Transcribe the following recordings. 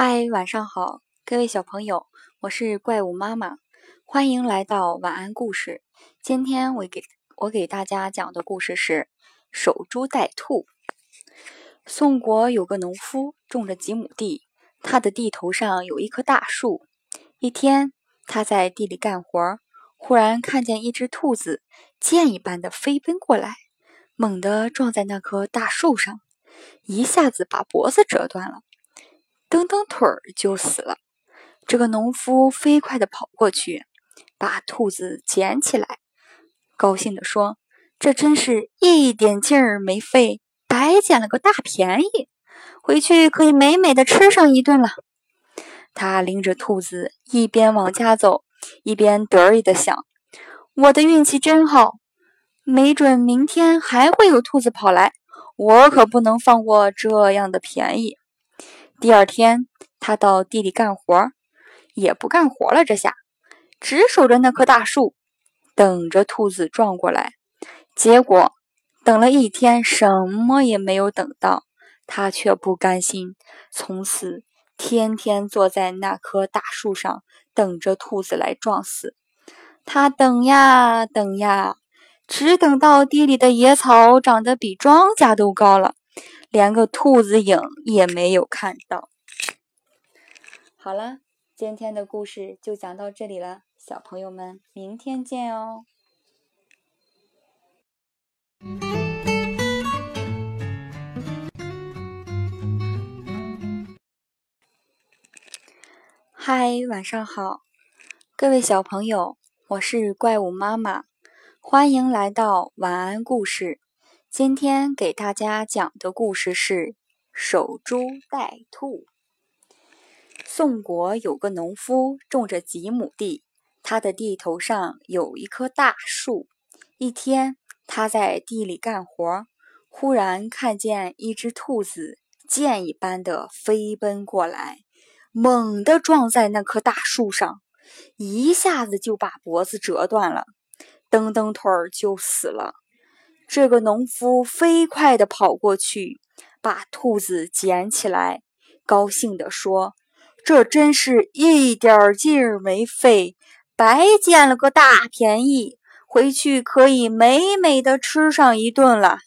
嗨，晚上好，各位小朋友，我是怪物妈妈，欢迎来到晚安故事。今天我给我给大家讲的故事是守株待兔。宋国有个农夫种着几亩地，他的地头上有一棵大树。一天，他在地里干活，忽然看见一只兔子箭一般的飞奔过来，猛地撞在那棵大树上，一下子把脖子折断了。蹬蹬腿儿就死了。这个农夫飞快地跑过去，把兔子捡起来，高兴地说：“这真是一点劲儿没费，白捡了个大便宜，回去可以美美的吃上一顿了。”他拎着兔子一边往家走，一边得意地想：“我的运气真好，没准明天还会有兔子跑来，我可不能放过这样的便宜。”第二天，他到地里干活，也不干活了。这下只守着那棵大树，等着兔子撞过来。结果等了一天，什么也没有等到。他却不甘心，从此天天坐在那棵大树上，等着兔子来撞死。他等呀等呀，只等到地里的野草长得比庄稼都高了。连个兔子影也没有看到。好了，今天的故事就讲到这里了，小朋友们，明天见哦！嗨，晚上好，各位小朋友，我是怪物妈妈，欢迎来到晚安故事。今天给大家讲的故事是守株待兔。宋国有个农夫种着几亩地，他的地头上有一棵大树。一天，他在地里干活，忽然看见一只兔子箭一般的飞奔过来，猛地撞在那棵大树上，一下子就把脖子折断了，蹬蹬腿儿就死了。这个农夫飞快地跑过去，把兔子捡起来，高兴地说：“这真是一点劲儿没费，白捡了个大便宜，回去可以美美的吃上一顿了。”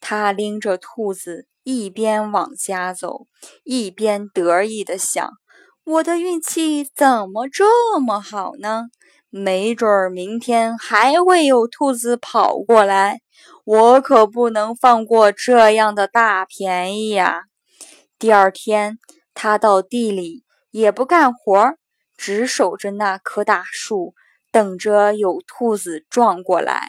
他拎着兔子，一边往家走，一边得意地想：“我的运气怎么这么好呢？没准儿明天还会有兔子跑过来。”我可不能放过这样的大便宜呀！第二天，他到地里也不干活，只守着那棵大树，等着有兔子撞过来。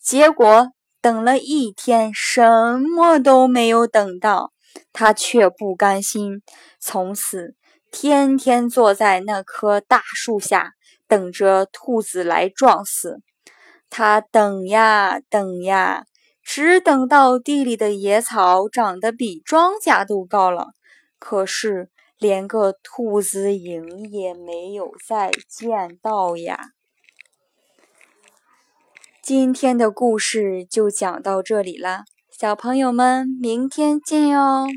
结果等了一天，什么都没有等到，他却不甘心，从此天天坐在那棵大树下，等着兔子来撞死。他等呀等呀。只等到地里的野草长得比庄稼都高了，可是连个兔子影也没有再见到呀。今天的故事就讲到这里了，小朋友们，明天见哟。